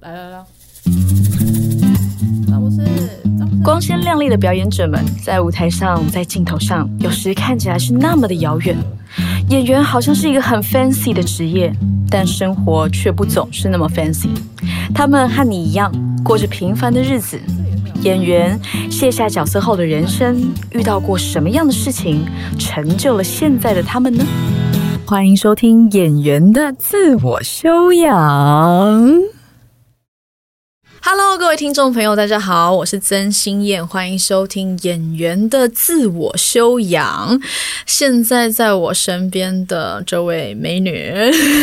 来来来，张博士，张博士光鲜亮丽的表演者们，在舞台上，在镜头上，有时看起来是那么的遥远。演员好像是一个很 fancy 的职业，但生活却不总是那么 fancy。他们和你一样，过着平凡的日子。演员卸下角色后的人生，遇到过什么样的事情，成就了现在的他们呢？欢迎收听《演员的自我修养》。Hello，各位听众朋友，大家好，我是曾心燕，欢迎收听《演员的自我修养》。现在在我身边的这位美女，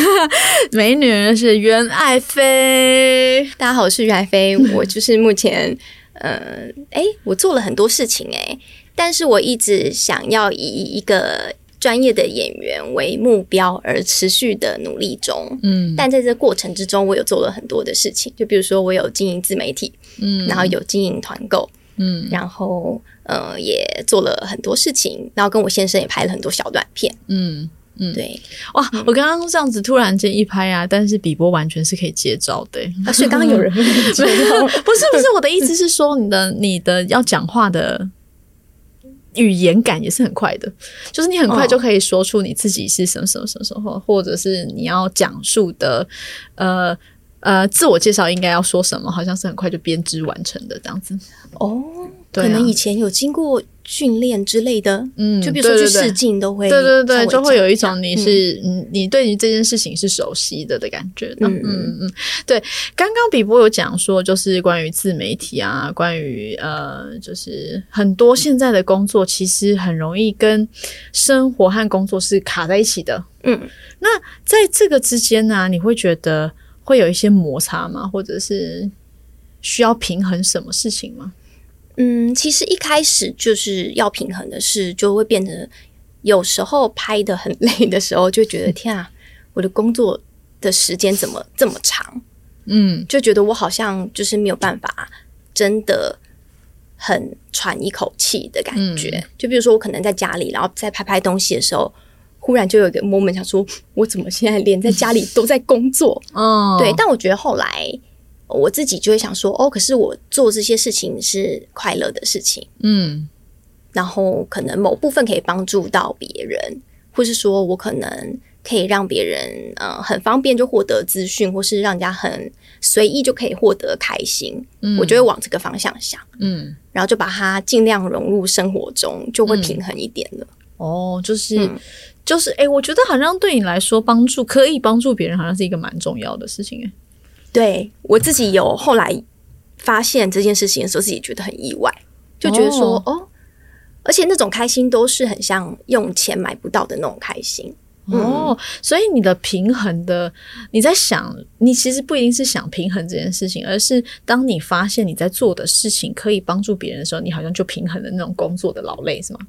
美女是袁爱妃。大家好，我是袁爱飞，我就是目前，呃，哎，我做了很多事情，哎，但是我一直想要以一个专业的演员为目标而持续的努力中，嗯。但在这过程之中，我有做了很多的事情，就比如说我有经营自媒体，嗯。然后有经营团购，嗯。然后呃也做了很多事情，然后跟我先生也拍了很多小短片，嗯。嗯。对，哇！我刚刚这样子突然间一拍啊，但是比波完全是可以接招的欸、啊，所以刚刚有人 问不是不是，我的意思是说，你的你的要讲话的语言感也是很快的，就是你很快哦就可以说出你自己是什么什么什么什么，或者是你要讲述的呃呃自我介绍应该要说什么，好像是很快就编织完成的这样子。哦，可能以前有经过训练之类的，嗯就比如说去试镜都会，对对对，就会有一种种你是嗯，你对于这件事情是熟悉的的感觉的。嗯嗯嗯嗯，对。刚刚比波有讲说，就是关于自媒体啊，关于呃，就是很多现在的工作其实很容易跟生活和工作是卡在一起的。嗯，那在这个之间呢、你会觉得会有一些摩擦吗？或者是需要平衡什么事情吗？嗯，其实一开始就是要平衡的是，就会变得有时候拍的很累的时候，就觉得天啊，我的工作的时间怎么这么长？嗯就觉得我好像就是没有办法真的很喘一口气的感觉。就比如说我可能在家里，然后在拍拍东西的时候，忽然就有一个 moment 想说，我怎么现在连在家里都在工作？哦，对，但我觉得后来我自己就会想说，哦，可是我做这些事情是快乐的事情，嗯。然后可能某部分可以帮助到别人，或是说我可能可以让别人呃很方便就获得资讯，或是让人家很随意就可以获得开心，嗯。我就会往这个方向想，嗯。然后就把它尽量融入生活中，就会平衡一点了。哦，就是、嗯。就是，哎、我觉得好像对你来说，帮助可以帮助别人，好像是一个蛮重要的事情，哎，对我自己有后来发现这件事情的时候，自己觉得很意外，就觉得说哦而且那种开心都是很像用钱买不到的那种开心。哦，所以你的平衡的，你在想，你其实不一定是想平衡这件事情，而是当你发现你在做的事情可以帮助别人的时候，你好像就平衡了那种工作的劳累，是吗？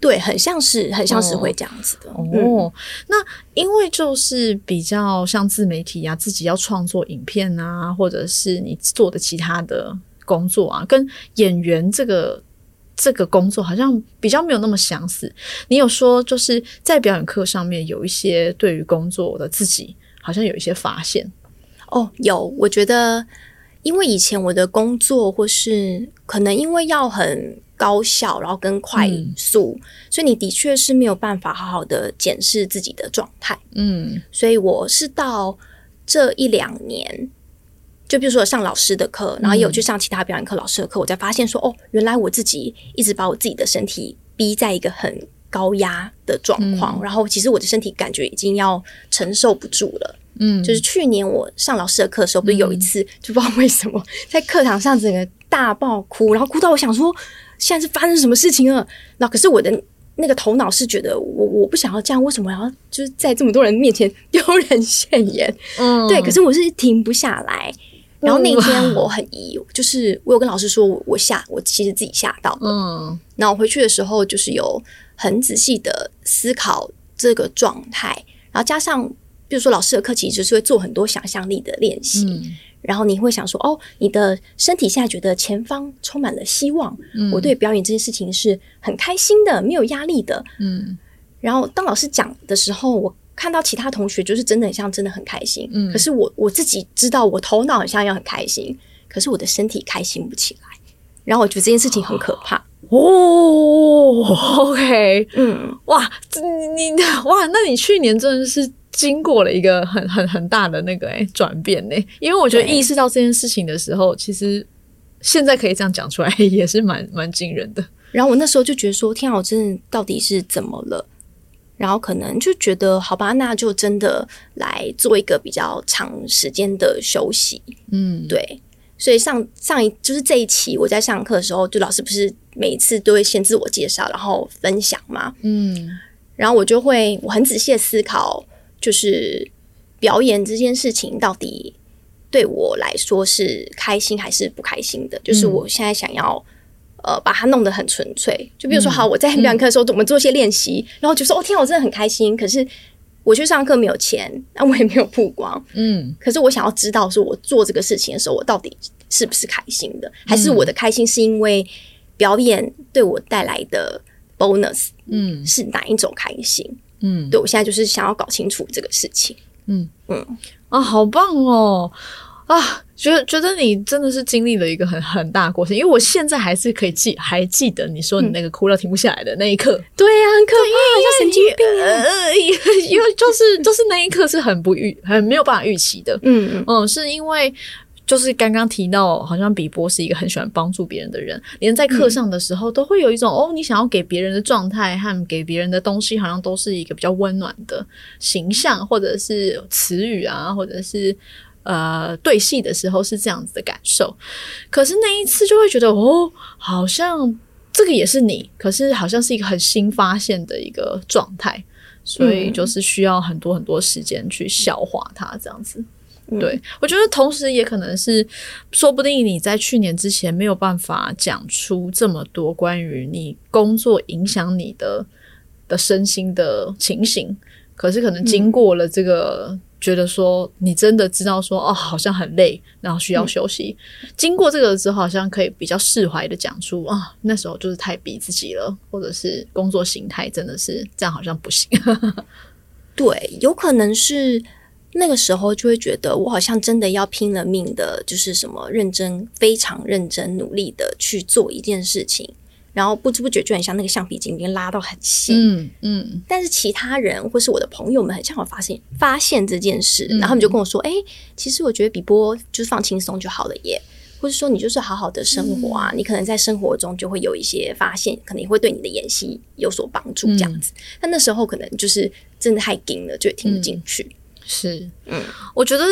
对，很像是很像是会这样子的。嗯哦，那因为就是比较像自媒体啊，自己要创作影片啊，或者是你做的其他的工作啊，跟演员这个这个工作好像比较没有那么相似。你有说就是在表演课上面有一些对于工作的自己好像有一些发现，哦，有，我觉得，因为以前我的工作或是可能因为要很高效，然后跟快速，所以你的确是没有办法好好的检视自己的状态。嗯所以我是到这一两年，就比如说上老师的课，然后也有去上其他表演课老师的课，我才发现说，哦，原来我自己一直把我自己的身体逼在一个很高压的状况，然后其实我的身体感觉已经要承受不住了。嗯，就是去年我上老师的课的时候，不是有一次、就不知道为什么在课堂上整个大爆哭，然后哭到我想说现在是发生什么事情了？那可是我的那个头脑是觉得我我不想要这样，为什么要就是在这么多人面前丢人现眼？嗯对，可是我是停不下来。然后那天我很疑，就是我有跟老师说我我吓我其实自己吓到了，嗯。然后我回去的时候，就是有很仔细的思考这个状态，然后加上，比如说老师的课其实就是会做很多想象力的练习，嗯。然后你会想说，哦，你的身体现在觉得前方充满了希望，嗯我对表演这件事情是很开心的，没有压力的。嗯。然后当老师讲的时候，我看到其他同学就是真的很像真的很开心，可是我我自己知道我头脑很像要很开心，可是我的身体开心不起来，然后我觉得这件事情很可怕。哦，OK，嗯，哇，你你哇，那你去年真的是经过了一个很很很大的那个哎转变呢，因为我觉得意识到这件事情的时候，其实现在可以这样讲出来也是蛮蛮惊人的。然后我那时候就觉得说，天啊，我真的到底是怎么了？然后可能就觉得，好吧，那就真的来做一个比较长时间的休息。嗯，对。所以上上一就是这一期我在上课的时候，就老师不是每一次都会先自我介绍，然后分享嘛。嗯。然后我就会我很仔细的思考，就是表演这件事情到底对我来说是开心还是不开心的？就是我现在想要。呃，把它弄得很纯粹。就比如说，好，我在表演课的时候，我们做一些练习，然后就说：“哦，天，我真的很开心。”可是我去上课没有钱，那我也没有曝光。嗯，可是我想要知道，说我做这个事情的时候，我到底是不是开心的？还是我的开心是因为表演对我带来的 bonus？嗯，是哪一种开心？嗯，对我现在就是想要搞清楚这个事情。嗯嗯啊，好棒哦！啊，觉得觉得你真的是经历了一个很很大的过程，因为我现在还是可以记，还记得你说你那个哭到停不下来的那一刻。对呀，很可怕，像神经病呃，因为就是就是那一刻是很不预，很没有办法预期的。嗯嗯，是因为就是刚刚提到，好像比波是一个很喜欢帮助别人的人，连在课上的时候都会有一种哦，你想要给别人的状态和给别人的东西，好像都是一个比较温暖的形象，或者是词语啊，或者是。呃，对戏的时候是这样子的感受，可是那一次就会觉得哦，好像这个也是你，可是好像是一个很新发现的一个状态，所以就是需要很多很多时间去消化它，这样子。对我觉得，同时也可能是，说不定你在去年之前没有办法讲出这么多关于你工作影响你的的身心的情形，可是可能经过了这个。觉得说你真的知道说哦，好像很累，然后需要休息。经过这个之后，好像可以比较释怀的讲出啊，那时候就是太逼自己了，或者是工作形态真的是这样，好像不行。对，有可能是那个时候就会觉得我好像真的要拼了命的，就是什么认真、非常认真、努力的去做一件事情。然后不知不觉就很像那个橡皮筋，已经拉到很细。嗯嗯。但是其他人或是我的朋友们，很像我发现发现这件事，然后他们就跟我说：“哎，其实我觉得比波就是放轻松就好了耶，或者说你就是好好的生活啊，你可能在生活中就会有一些发现，可能也会对你的演戏有所帮助这样子。但那时候可能就是真的太紧了，就听不进去。是，嗯，我觉得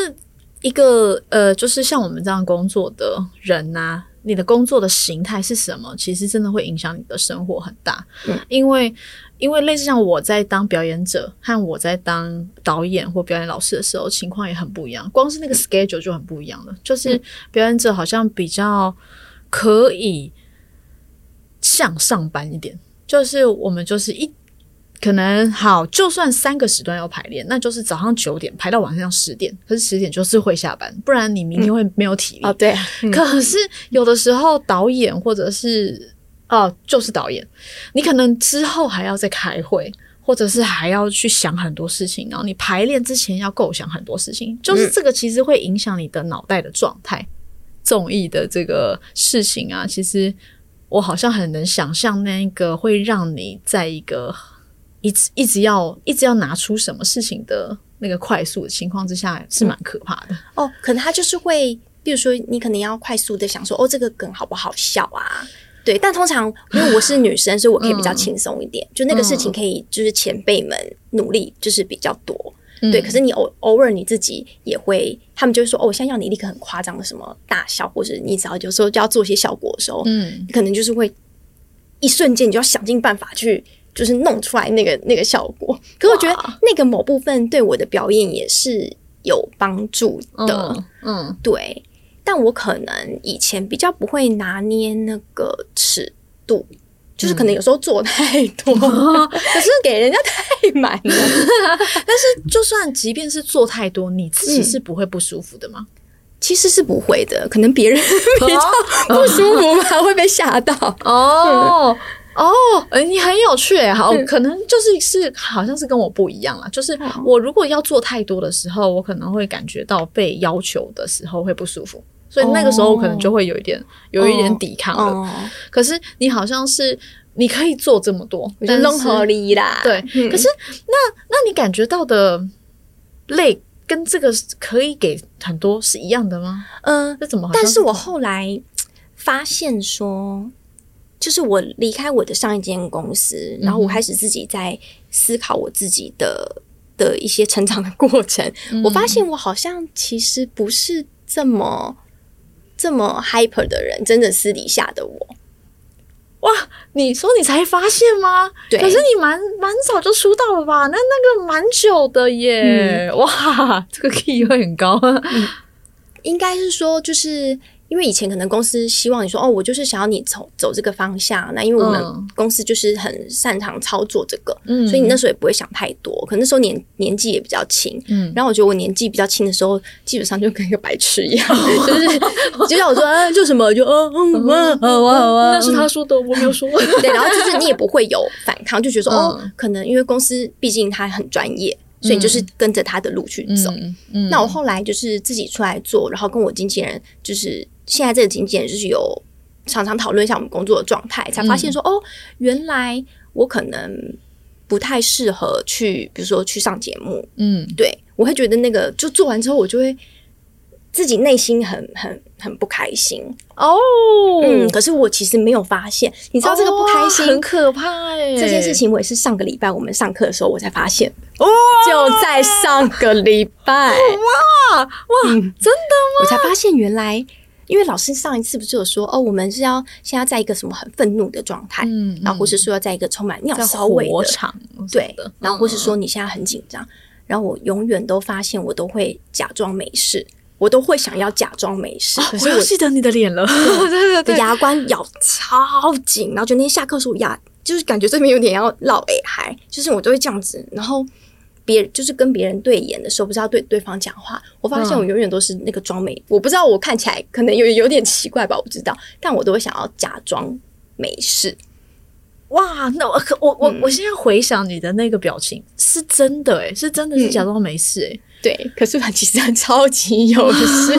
一个呃，就是像我们这样工作的人呐。你的工作的形态是什么？其实真的会影响你的生活很大。嗯，因为因为类似像我在当表演者和我在当导演或表演老师的时候，情况也很不一样。光是那个 schedule 就很不一样了。就是表演者好像比较可以向上班一点，就是我们就是一。可能好，就算三个时段要排练，那就是早上九点排到晚上十点，可是十点就是会下班，不然你明天会没有体力。哦，对。可是有的时候导演或者是哦，就是导演，你可能之后还要再开会，或者是还要去想很多事情，然后你排练之前要构想很多事情，就是这个其实会影响你的脑袋的状态。综艺的这个事情啊，其实我好像很能想象，那个会让你在一个。一直一直要一直要拿出什么事情的那个快速的情况之下是蛮可怕的哦。可能他就是会，比如说你可能要快速的想说，哦，这个梗好不好笑啊？对。但通常因为我是女生，所以我可以比较轻松一点，就那个事情可以就是前辈们努力就是比较多。对。可是你偶偶尔你自己也会，他们就会说，哦，我现在要你立刻很夸张的什么大笑，或者你只要有时候就要做一些效果的时候，嗯，可能就是会一瞬间你就要想尽办法去。就是弄出来那个那个效果，可我觉得那个某部分对我的表演也是有帮助的，嗯，对。但我可能以前比较不会拿捏那个尺度，就是可能有时候做太多，可是给人家太满了。但是就算即便是做太多，你自己是不会不舒服的吗？其实是不会的，可能别人比较不舒服嘛，会被吓到。哦。哦，你很有趣哎，好，可能就是是好像是跟我不一样啦。就是我如果要做太多的时候，我可能会感觉到被要求的时候会不舒服，所以那个时候我可能就会有一点有一点抵抗了。可是你好像是你可以做这么多，但综合力啦。对，可是那那你感觉到的累跟这个可以给很多是一样的吗？嗯，这怎么？但是我后来发现说。就是我离开我的上一间公司，然后我开始自己在思考我自己的的一些成长的过程。我发现我好像其实不是这么这么 hyper 的人，真的私底下的我。哇，你说你才发现吗？对，可是你蛮蛮早就出道了吧？那那个蛮久的耶。哇，这个 key 会很高。应该是说就是。因为以前可能公司希望你说哦，我就是想要你走走这个方向。那因为我们公司就是很擅长操作这个，所以你那时候也不会想太多。可那时候年年纪也比较轻，嗯。然后我觉得我年纪比较轻的时候，基本上就跟一个白痴一样，就是就像我说啊，就什么就嗯嗯好啊好啊，那是他说的，我没有说。对，然后就是你也不会有反抗，就觉得说哦，可能因为公司毕竟他很专业。所以就是跟着他的路去走。那我后来就是自己出来做，然后跟我经纪人，就是现在这个经纪人，就是有常常讨论一下我们工作的状态，才发现说，哦，原来我可能不太适合去，比如说去上节目。嗯，对我会觉得那个就做完之后，我就会。自己内心很很很不开心。哦，嗯，可是我其实没有发现，你知道这个不开心？很可怕哎，这件事情我也是上个礼拜我们上课的时候我才发现，哦，就在上个礼拜，哇哇，真的吗？我才发现原来，因为老师上一次不是有说哦，我们是要现在在一个什么很愤怒的状态，嗯，然后或是说要在一个充满尿骚味的场，对，然后或是说你现在很紧张，然后我永远都发现我都会假装没事。我都会想要假装没事，可是我记得你的脸了，对对对，牙关咬超紧，然后就那天下课时候牙就是感觉这边有点要落诶，还就是我都会这样子，然后别就是跟别人对眼的时候，不是要对对方讲话，我发现我永远都是那个装没，我不知道我看起来可能有有点奇怪吧，我不知道，但我都会想要假装没事。哇，那我我我我现在回想你的那个表情，是真的诶，是真的是假装没事诶。对，可是他其实超级有事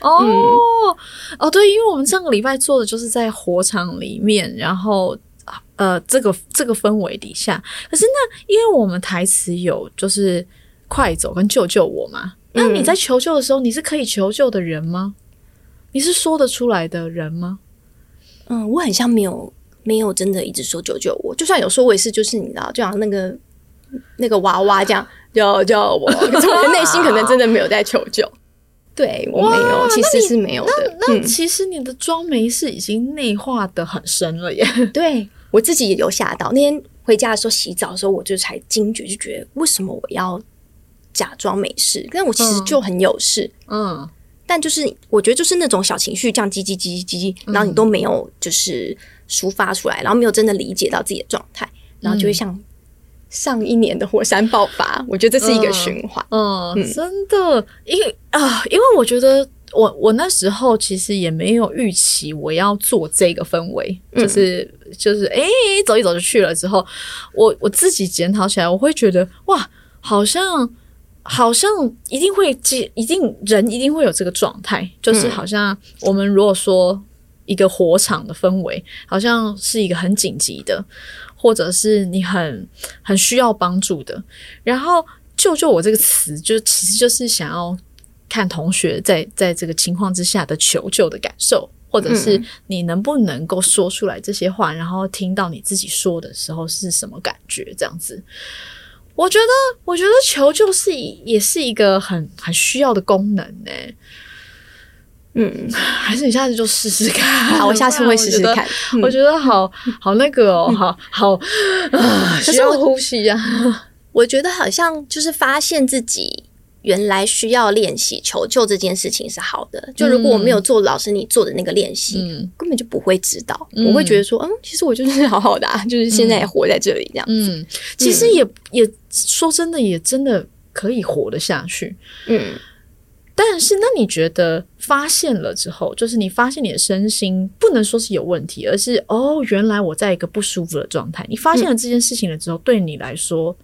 哦。哦，对，因为我们上个礼拜做的就是在火场里面，然后呃，这个这个氛围底下，可是那因为我们台词有就是快走跟救救我嘛，那你在求救的时候，你是可以求救的人吗？你是说得出来的人吗？嗯，我很像没有没有真的一直说救救我，就算有说，我也是就是你知道，就像那个那个娃娃这样。救救我！可是我的内心可能真的没有在求救，对我没有，其实是没有的。那其实你的妆没事已经内化的很深了耶。对我自己也有吓到。那天回家的时候洗澡的时候，我就才惊觉，就觉得为什么我要假装没事？但我其实就很有事。嗯，但就是我觉得就是那种小情绪这样叽叽叽叽叽叽，然后你都没有就是抒发出来，然后没有真的理解到自己的状态，然后就会像。上一年的火山爆发，我觉得这是一个循环。嗯，真的，因为啊，因为我觉得我我那时候其实也没有预期我要做这个氛围，就是就是哎，走一走就去了。之后我我自己检讨起来，我会觉得哇，好像好像一定会，一定人一定会有这个状态，就是好像我们如果说一个火场的氛围，好像是一个很紧急的。或者是你很很需要帮助的，然后救救我这个词，就其实就是想要看同学在在这个情况之下的求救的感受，或者是你能不能够说出来这些话，然后听到你自己说的时候是什么感觉？这样子，我觉得，我觉得求救是也是一个很很需要的功能呢。嗯，还是你下次就试试看。好，我下次会试试看。我觉得好好那个哦，好好啊，需要呼吸啊。我觉得好像就是发现自己原来需要练习求救这件事情是好的。就如果我没有做老师你做的那个练习，根本就不会知道。我会觉得说，嗯，其实我就是好好的，啊，就是现在也活在这里这样子。其实也也说真的，也真的可以活得下去。嗯。但是，那你觉得发现了之后，就是你发现你的身心不能说是有问题，而是哦，原来我在一个不舒服的状态。你发现了这件事情了之后，对你来说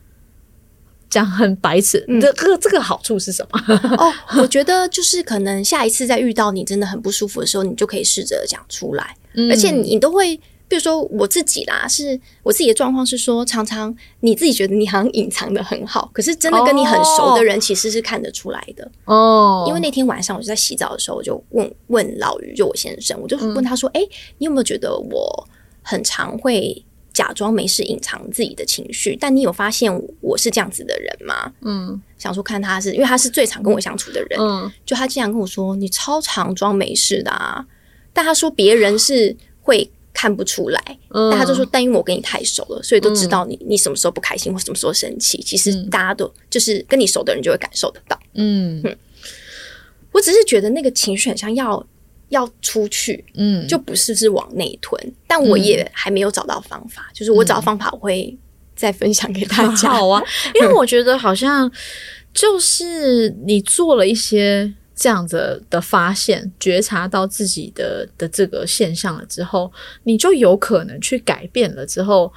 讲很白痴，这个这个好处是什么？哦，我觉得就是可能下一次再遇到你真的很不舒服的时候，你就可以试着讲出来，而且你都会。比如说我自己啦，是我自己的状况是说，常常你自己觉得你好像隐藏的很好，可是真的跟你很熟的人其实是看得出来的哦。因为那天晚上我就在洗澡的时候，我就问问老于，就我先生，我就问他说：“哎，你有没有觉得我很常会假装没事，隐藏自己的情绪？但你有发现我是这样子的人吗？”嗯，想说看他是因为他是最常跟我相处的人，嗯，就他竟然跟我说：“你超常装没事的啊！”但他说别人是会。看不出来，但他就说，但因为我跟你太熟了，所以都知道你你什么时候不开心或什么时候生气。其实大家都就是跟你熟的人就会感受得到。嗯，我只是觉得那个情绪很像要要出去，嗯，就不是是往内吞。但我也还没有找到方法，就是我找到方法，我会再分享给大家。好啊，因为我觉得好像就是你做了一些。这样子的发现、觉察到自己的的这个现象了之后，你就有可能去改变了。之后，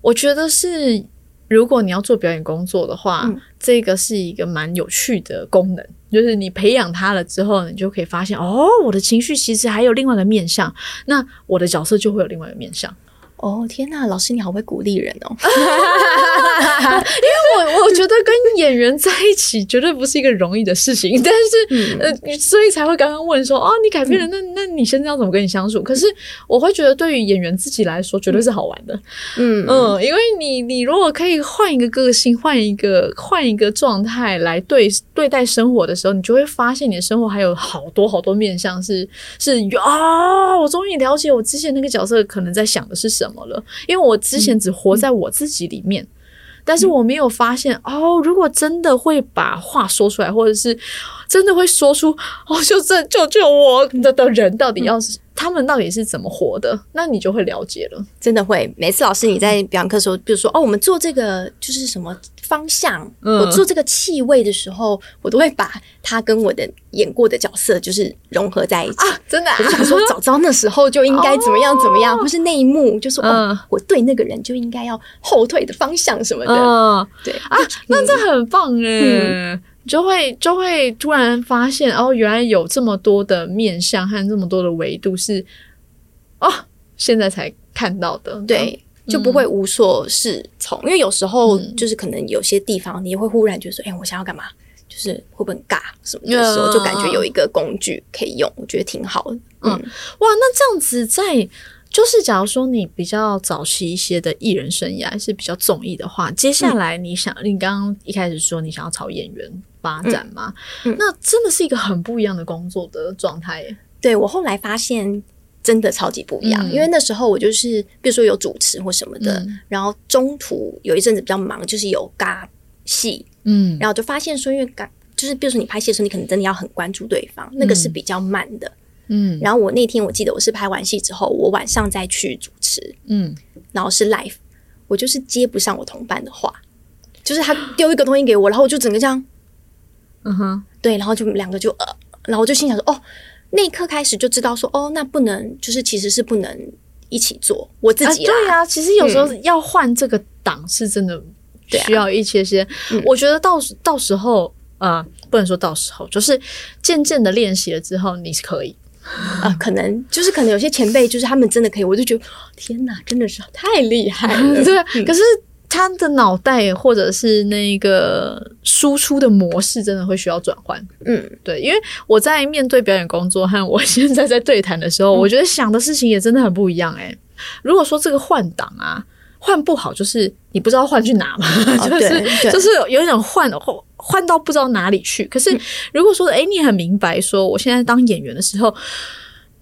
我觉得是，如果你要做表演工作的话，这个是一个蛮有趣的功能。就是你培养它了之后，你就可以发现，哦，我的情绪其实还有另外一个面向，那我的角色就会有另外一个面向。哦天呐，老师你好会鼓励人哦！因为我我觉得跟演员在一起绝对不是一个容易的事情，但是呃，所以才会刚刚问说哦，你改变了，那那你现在要怎么跟你相处？可是我会觉得对于演员自己来说，绝对是好玩的。嗯嗯，因为你你如果可以换一个个性，换一个换一个状态来对对待生活的时候，你就会发现你的生活还有好多好多面向是是啊，我终于了解我之前那个角色可能在想的是什么。么了？因为我之前只活在我自己里面，但是我没有发现哦，如果真的会把话说出来，或者是真的会说出哦，就这救救我的的人，到底要是。他们到底是怎么活的？那你就会了解了。真的会，每次老师你在 表演课的时候，比如说哦，我们做这个就是什么方向，我做这个气味的时候，我都会把它跟我的演过的角色就是融合在一起啊。真的，我就想说，早知道那时候就应该怎么样怎么样，不是那一幕，就是哦，我对那个人就应该要后退的方向什么的。嗯对啊，那这很棒哎。就会就会突然发现哦，原来有这么多的面相和这么多的维度是哦，现在才看到的。对，就不会无所适从。因为有时候就是可能有些地方你会忽然觉得说，哎，我想要干嘛？就是会不会尬什么的时候，就感觉有一个工具可以用，我觉得挺好的。嗯，哇，那这样子在。就是，假如说你比较早期一些的艺人生涯是比较综艺的话，接下来你想，你刚刚一开始说你想要朝演员发展吗？那真的是一个很不一样的工作的状态。对我后来发现真的超级不一样，因为那时候我就是，比如说有主持或什么的，然后中途有一阵子比较忙，就是有尬戏，嗯，然后就发现说，因为尬就是，比如说你拍戏的时候，你可能真的要很关注对方，那个是比较慢的。嗯，然后我那天我记得我是拍完戏之后，我晚上再去主持，嗯，然后是 live，我就是接不上我同伴的话，就是他丢一个东西给我，然后我就整个这样，嗯哼，对，然后就两个就呃，然后我就心想说，哦，那一刻开始就知道说，哦，那不能，就是其实是不能一起做，我自己对啊，其实有时候要换这个档是真的需要一些些，我觉得到到时候啊，不能说到时候，就是渐渐的练习了之后，你是可以。啊，可能就是可能有些前辈，就是他们真的可以，我就觉得天哪，真的是太厉害了。对，可是他的脑袋或者是那个输出的模式，真的会需要转换。嗯，对，因为我在面对表演工作和我现在在对谈的时候，我觉得想的事情也真的很不一样。诶，如果说这个换挡啊。换不好就是你不知道换去哪嘛，就是就是有一种换换到不知道哪里去。可是如果说哎，你很明白说，我现在当演员的时候，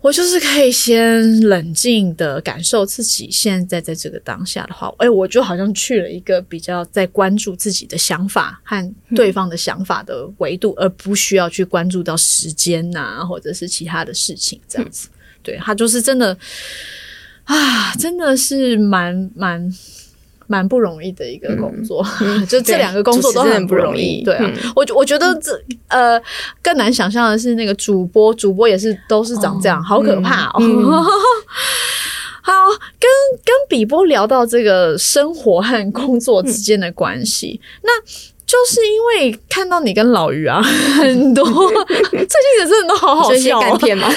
我就是可以先冷静的感受自己现在在这个当下的话，哎，我就好像去了一个比较在关注自己的想法和对方的想法的维度，而不需要去关注到时间呐，或者是其他的事情这样子。对他就是真的。啊，真的是蛮蛮蛮不容易的一个工作，就这两个工作都很不容易。对啊，我我觉得这呃更难想象的是那个主播，主播也是都是长这样，好可怕哦。好，跟跟比波聊到这个生活和工作之间的关系，那就是因为看到你跟老于啊很多 最近的真的都好好笑啊，片吗？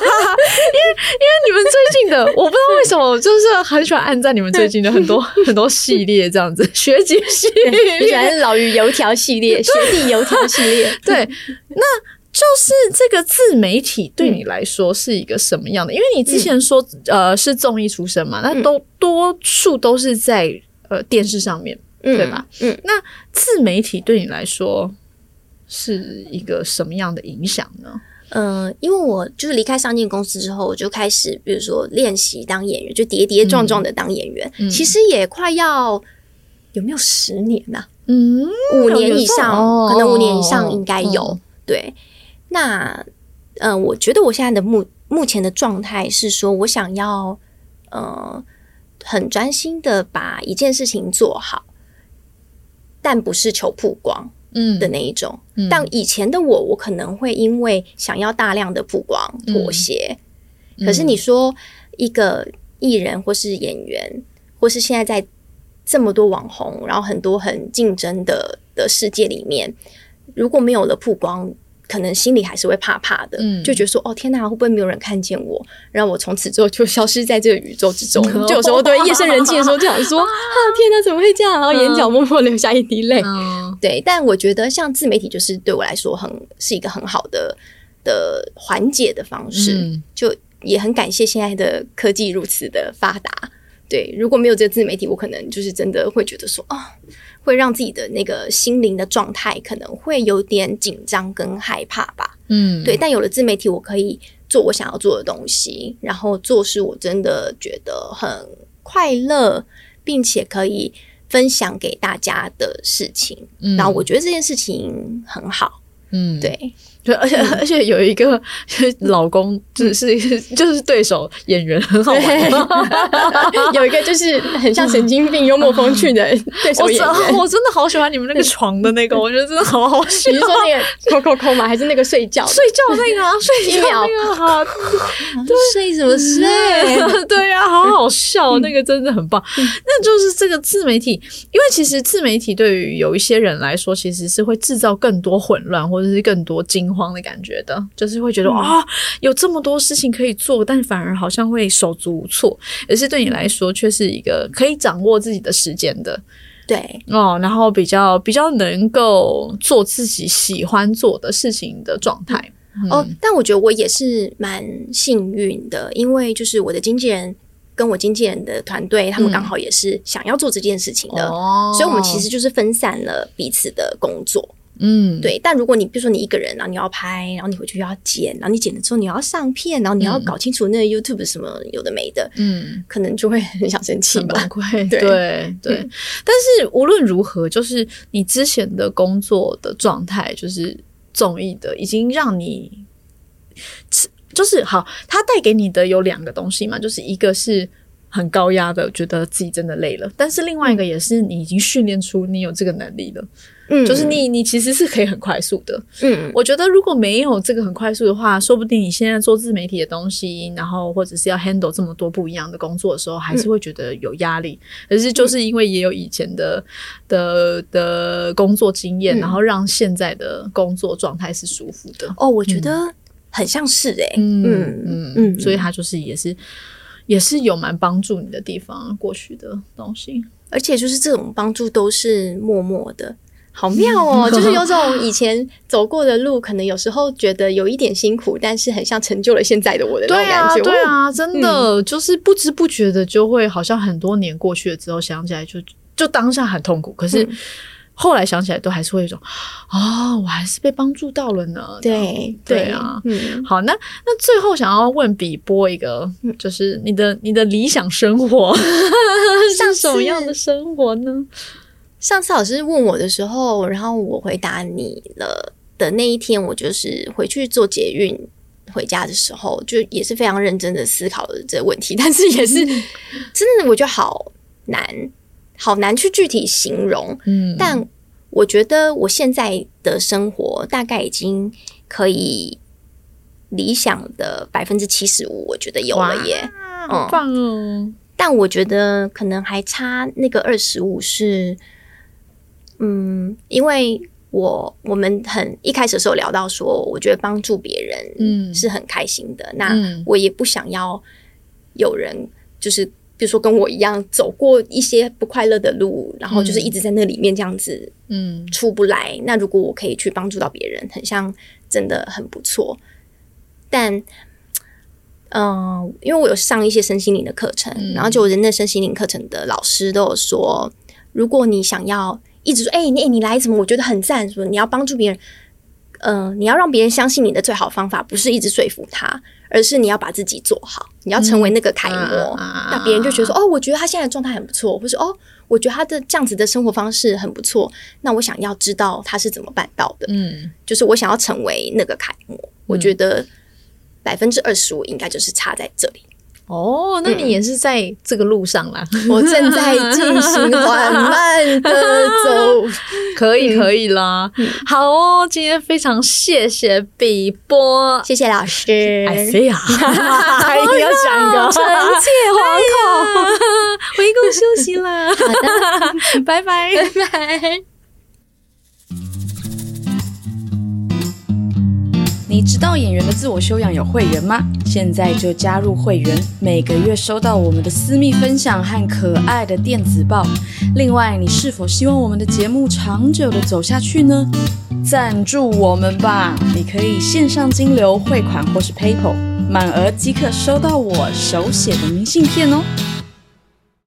因为因为你们最近的，我不知道为什么，就是很喜欢按赞你们最近的很多 很多系列这样子，学姐系列，喜欢老于油条系列，学弟油条系列，对，那。就是这个自媒体对你来说是一个什么样的？因为你之前说呃是综艺出身嘛，那都多数都是在呃电视上面，对吧？嗯，那自媒体对你来说是一个什么样的影响呢？嗯，因为我就是离开上进公司之后，我就开始比如说练习当演员，就跌跌撞撞的当演员。其实也快要有没有十年呐？嗯，五年以上，可能五年以上应该有对。那，嗯，我觉得我现在的目目前的状态是说，我想要，呃，很专心的把一件事情做好，但不是求曝光，嗯的那一种。但以前的我，我可能会因为想要大量的曝光妥协。可是你说一个艺人或是演员，或是现在在这么多网红，然后很多很竞争的的世界里面，如果没有了曝光。可能心里还是会怕怕的，就觉得说：“哦，天哪，会不会没有人看见我？然后我从此之后就消失在这个宇宙之中。”就有时候对夜深人静的时候，就想说：“啊，天哪，怎么会这样？”然后眼角默默流下一滴泪。对，但我觉得像自媒体，就是对我来说很是一个很好的的缓解的方式。就也很感谢现在的科技如此的发达。对，如果没有这个自媒体，我可能就是真的会觉得说啊。会让自己的那个心灵的状态可能会有点紧张跟害怕吧。嗯，对。但有了自媒体，我可以做我想要做的东西，然后做事我真的觉得很快乐，并且可以分享给大家的事情。嗯，然后我觉得这件事情很好。嗯，对。对，而且而且有一个 老公，就是就是对手演员很好玩，有一个就是很像神经病、幽默风趣的对手演员。我真的好喜欢你们那个床的那个，我觉得真的好好笑。你是说那个抠抠抠吗？还是那个睡觉睡觉那个睡觉那个 哈？睡什么睡？对呀，好好笑，那个真的很棒。那就是这个自媒体，因为其实自媒体对于有一些人来说，其实是会制造更多混乱，或者是更多惊。慌的感觉的，就是会觉得啊，有这么多事情可以做，但反而好像会手足无措。而是对你来说，却是一个可以掌握自己的时间的，对。哦，然后比较比较能够做自己喜欢做的事情的状态。哦。但我觉得我也是蛮幸运的，因为就是我的经纪人跟我经纪人的团队，他们刚好也是想要做这件事情的，所以我们其实就是分散了彼此的工作。嗯，对。但如果你比如说你一个人，然后你要拍，然后你回去要剪，然后你剪了之后你要上片，然后你要搞清楚那个 YouTube 什么有的没的，嗯，可能就会很想生气，很崩溃。对对。但是无论如何，就是你之前的工作的状态，就是综艺的，已经让你，就是好，它带给你的有两个东西嘛，就是一个是很高压的，觉得自己真的累了，但是另外一个也是你已经训练出你有这个能力了。嗯，就是你，你其实是可以很快速的。嗯，我觉得如果没有这个很快速的话，说不定你现在做自媒体的东西，然后或者是要 handle 这么多不一样的工作的时候，还是会觉得有压力。可是就是因为也有以前的的的工作经验，然后让现在的工作状态是舒服的。哦，我觉得很像是哎，嗯嗯嗯，所以他就是也是也是有蛮帮助你的地方，过去的东西，而且就是这种帮助都是默默的。好妙哦，就是有种以前走过的路，可能有时候觉得有一点辛苦，但是很像成就了现在的我的那种感觉。对啊，真的就是不知不觉的就会好像很多年过去了之后，想起来就就当下很痛苦，可是后来想起来都还是会有一种哦，我还是被帮助到了呢。对对啊，嗯，好，那那最后想要问比波一个，就是你的你的理想生活 是什么样的生活呢？上次老师问我的时候，然后我回答你了的那一天，我就是回去做捷运回家的时候，就也是非常认真的思考了这个问题，但是也是真的，我觉得好难，好难去具体形容。嗯，但我觉得我现在的生活大概已经可以理想的百分之七十五，我觉得有了耶，好棒哦！但我觉得可能还差那个二十五是，嗯，因为我我们很一开始的时候聊到说，我觉得帮助别人，嗯，是很开心的。那我也不想要有人就是。比如说跟我一样走过一些不快乐的路，然后就是一直在那里面这样子，嗯，出不来。那如果我可以去帮助到别人，很像真的很不错。但，嗯，因为我有上一些身心灵的课程，然后就人的身心灵课程的老师都有说，如果你想要一直说，哎，你你来什么？我觉得很赞，什么你要帮助别人，嗯，你要让别人相信你的最好方法，不是一直说服他。而是你要把自己做好，你要成为那个楷模，那别人就觉得说：“哦，我觉得他现在状态很不错，或是哦，我觉得他的这样子的生活方式很不错。”那我想要知道他是怎么办到的。嗯，就是我想要成为那个楷模。我觉得百分之二十五应该就是差在这里。哦，那你也是在这个路上啦。我正在进行缓慢的走，可以可以啦。好哦，今天非常谢谢比波，谢谢老师。哎呀，还要讲个臣妾惶恐，回宫休息了。好的，拜拜拜拜。你知道演员的自我修养有会员吗？现在就加入会员，每个月收到我们的私密分享和可爱的电子报。另外，你是否希望我们的节目长久的走下去呢？赞助我们吧！你可以线上金流汇款或是 PayPal，满额即可收到我手写的明信片哦。